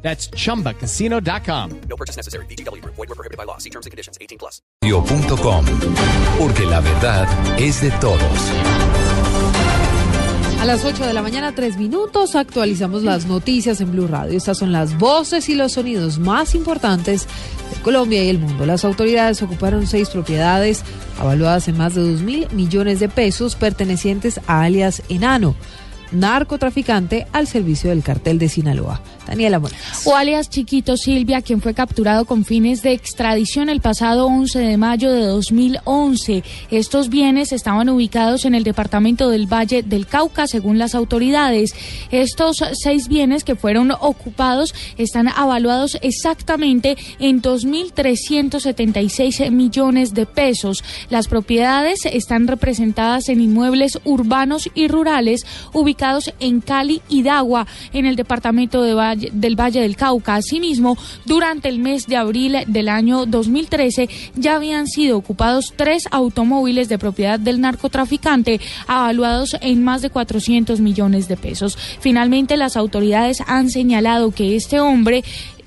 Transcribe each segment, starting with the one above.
That's chumbacasino.com. No purchase necessary. BGW. Void were prohibited by law. See terms and conditions. 18 plus. Radio.com, porque la verdad es de todos. A las 8 de la mañana, 3 minutos, actualizamos las noticias en Blue Radio. Estas son las voces y los sonidos más importantes de Colombia y el mundo. Las autoridades ocuparon seis propiedades avaluadas en más de 2 mil millones de pesos pertenecientes a alias Enano, narcotraficante al servicio del cartel de Sinaloa. Daniela Morales. O alias Chiquito Silvia, quien fue capturado con fines de extradición el pasado 11 de mayo de 2011. Estos bienes estaban ubicados en el departamento del Valle del Cauca, según las autoridades. Estos seis bienes que fueron ocupados están avaluados exactamente en 2.376 millones de pesos. Las propiedades están representadas en inmuebles urbanos y rurales ubicados en Cali y Dagua, en el departamento del Valle del Cauca. Asimismo, durante el mes de abril del año 2013 ya habían sido ocupados tres automóviles de propiedad del narcotraficante avaluados en más de 400 millones de pesos. Finalmente, las autoridades han señalado que este hombre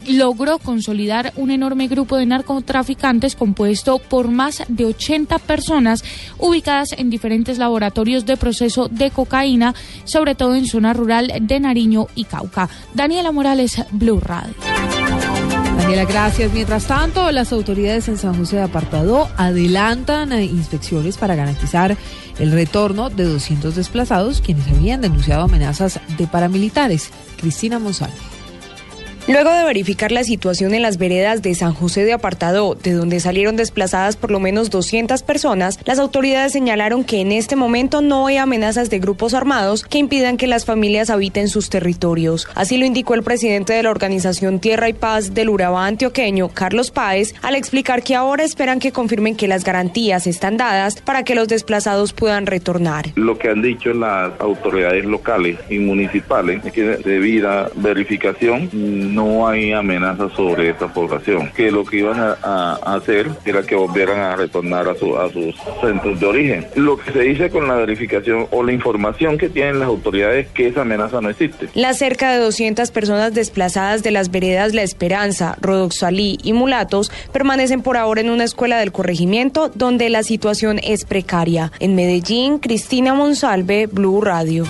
logró consolidar un enorme grupo de narcotraficantes compuesto por más de 80 personas ubicadas en diferentes laboratorios de proceso de cocaína, sobre todo en zona rural de Nariño y Cauca. Daniela Morales, Blue Radio. Daniela, gracias. Mientras tanto, las autoridades en San José de Apartado adelantan eh, inspecciones para garantizar el retorno de 200 desplazados quienes habían denunciado amenazas de paramilitares. Cristina Monsalve. Luego de verificar la situación en las veredas de San José de Apartado, de donde salieron desplazadas por lo menos 200 personas, las autoridades señalaron que en este momento no hay amenazas de grupos armados que impidan que las familias habiten sus territorios. Así lo indicó el presidente de la organización Tierra y Paz del Urabá antioqueño, Carlos Páez, al explicar que ahora esperan que confirmen que las garantías están dadas para que los desplazados puedan retornar. Lo que han dicho las autoridades locales y municipales es que debida verificación no hay amenaza sobre esta población, que lo que iban a, a hacer era que volvieran a retornar a, su, a sus centros de origen. Lo que se dice con la verificación o la información que tienen las autoridades es que esa amenaza no existe. Las cerca de 200 personas desplazadas de las veredas La Esperanza, Rodoxalí y Mulatos permanecen por ahora en una escuela del corregimiento donde la situación es precaria. En Medellín, Cristina Monsalve, Blue Radio.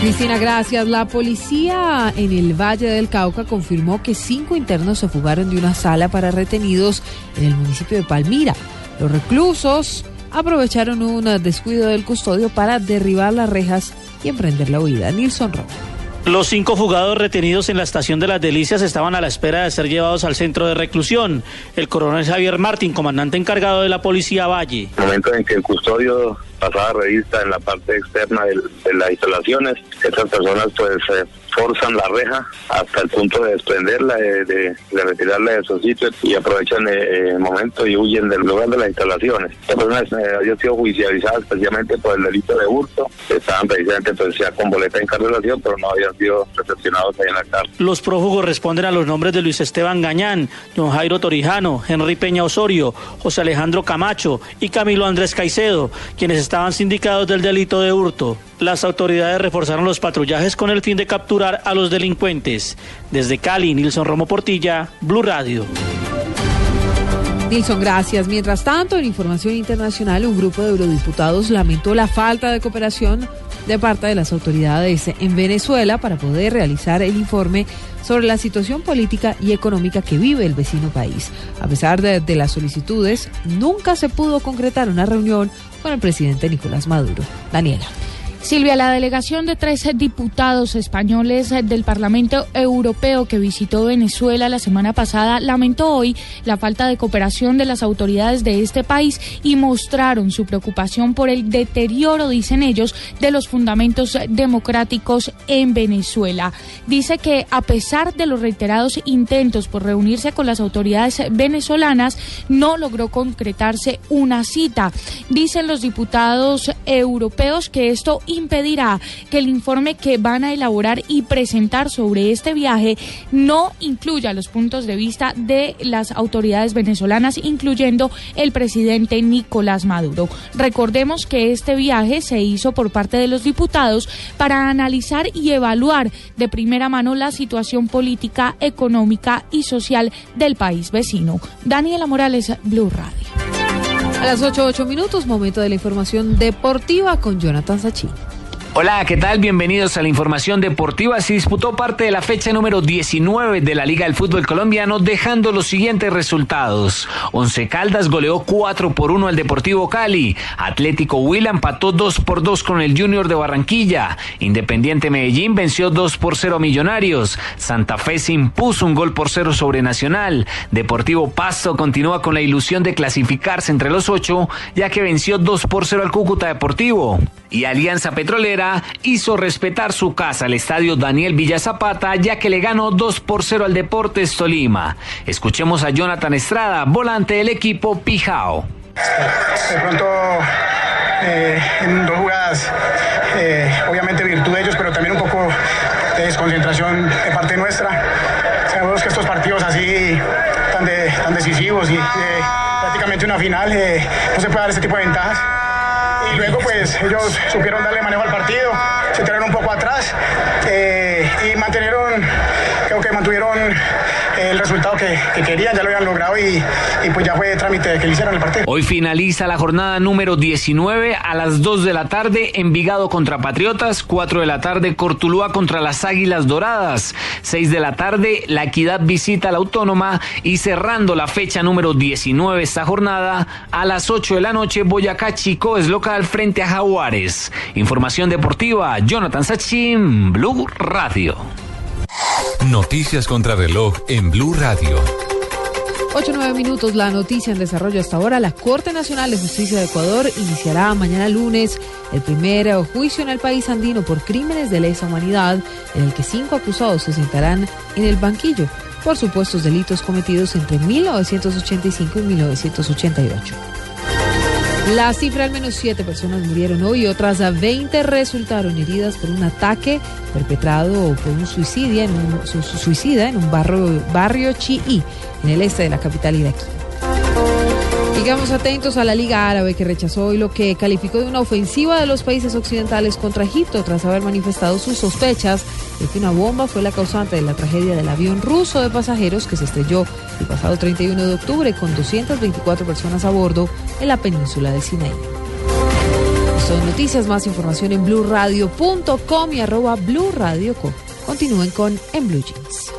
Cristina, gracias. La policía en el Valle del Cauca confirmó que cinco internos se fugaron de una sala para retenidos en el municipio de Palmira. Los reclusos aprovecharon un descuido del custodio para derribar las rejas y emprender la huida. Nilson Rojo. Los cinco fugados retenidos en la estación de las Delicias estaban a la espera de ser llevados al centro de reclusión. El coronel Javier Martín, comandante encargado de la policía Valle. Momento en que el custodio pasaba revista en la parte externa de, de las instalaciones, estas personas pues eh, forzan la reja hasta el punto de desprenderla, de, de, de retirarla de esos sitios y aprovechan eh, el momento y huyen del lugar de las instalaciones. Estas personas eh, habían sido judicializadas especialmente por el delito de hurto, estaban precisamente pues, ya con boleta de encarcelación, pero no habían Los prófugos responden a los nombres de Luis Esteban Gañán, Don Jairo Torijano, Henry Peña Osorio, José Alejandro Camacho y Camilo Andrés Caicedo, quienes estaban sindicados del delito de hurto. Las autoridades reforzaron los patrullajes con el fin de capturar a los delincuentes. Desde Cali, Nilson Romo Portilla, Blue Radio. Nilson, gracias. Mientras tanto, en información internacional, un grupo de eurodiputados lamentó la falta de cooperación de parte de las autoridades en Venezuela para poder realizar el informe sobre la situación política y económica que vive el vecino país. A pesar de, de las solicitudes, nunca se pudo concretar una reunión con el presidente Nicolás Maduro. Daniela. Silvia, la delegación de tres diputados españoles del Parlamento Europeo que visitó Venezuela la semana pasada lamentó hoy la falta de cooperación de las autoridades de este país y mostraron su preocupación por el deterioro, dicen ellos, de los fundamentos democráticos en Venezuela. Dice que a pesar de los reiterados intentos por reunirse con las autoridades venezolanas, no logró concretarse una cita. Dicen los diputados europeos que esto impedirá que el informe que van a elaborar y presentar sobre este viaje no incluya los puntos de vista de las autoridades venezolanas, incluyendo el presidente Nicolás Maduro. Recordemos que este viaje se hizo por parte de los diputados para analizar y evaluar de primera mano la situación política, económica y social del país vecino. Daniela Morales, Blue Radio. A las 8, 8 minutos, momento de la información deportiva con Jonathan Sachin. Hola, ¿qué tal? Bienvenidos a la información deportiva. Se disputó parte de la fecha número 19 de la Liga del Fútbol Colombiano, dejando los siguientes resultados. Once Caldas goleó 4 por 1 al Deportivo Cali. Atlético Huila empató 2 por 2 con el Junior de Barranquilla. Independiente Medellín venció 2 por 0 a Millonarios. Santa Fe se impuso un gol por 0 sobre Nacional. Deportivo Pasto continúa con la ilusión de clasificarse entre los 8, ya que venció 2 por 0 al Cúcuta Deportivo. Y Alianza Petrolera hizo respetar su casa al estadio Daniel Villa Zapata, ya que le ganó 2 por 0 al Deportes Tolima. Escuchemos a Jonathan Estrada, volante del equipo Pijao. De pronto, eh, en dos jugadas, eh, obviamente virtud de ellos, pero también un poco de desconcentración de parte nuestra. Sabemos que estos partidos así tan, de, tan decisivos y eh, prácticamente una final, no se puede dar ese tipo de ventajas luego pues ellos supieron darle manejo al partido, se tiraron un poco atrás eh, y mantuvieron, creo que mantuvieron el resultado que, que, querían, ya lo habían logrado y, pues ya fue trámite que le hicieran el partido. Hoy finaliza la jornada número 19 a las 2 de la tarde, Envigado contra Patriotas, 4 de la tarde, Cortulúa contra las Águilas Doradas, 6 de la tarde, La Equidad visita la Autónoma y cerrando la fecha número 19 esta jornada, a las 8 de la noche, Boyacá Chico es local frente a Jaguares. Información deportiva, Jonathan Sachin, Blue Radio. Noticias contra reloj en Blue Radio. 8 9 minutos, la noticia en desarrollo hasta ahora. La Corte Nacional de Justicia de Ecuador iniciará mañana lunes el primer juicio en el país andino por crímenes de lesa humanidad, en el que cinco acusados se sentarán en el banquillo por supuestos delitos cometidos entre 1985 y 1988. La cifra, al menos siete personas murieron hoy y otras 20 resultaron heridas por un ataque perpetrado por un suicida en un, barrio, barrio Chií, en el este de la capital iraquí. Sigamos atentos a la Liga Árabe que rechazó hoy lo que calificó de una ofensiva de los países occidentales contra Egipto tras haber manifestado sus sospechas de que una bomba fue la causante de la tragedia del avión ruso de pasajeros que se estrelló el pasado 31 de octubre con 224 personas a bordo en la península de Sinaí. Son noticias, más información en blurradio.com y arroba. Continúen con En Blue Jeans.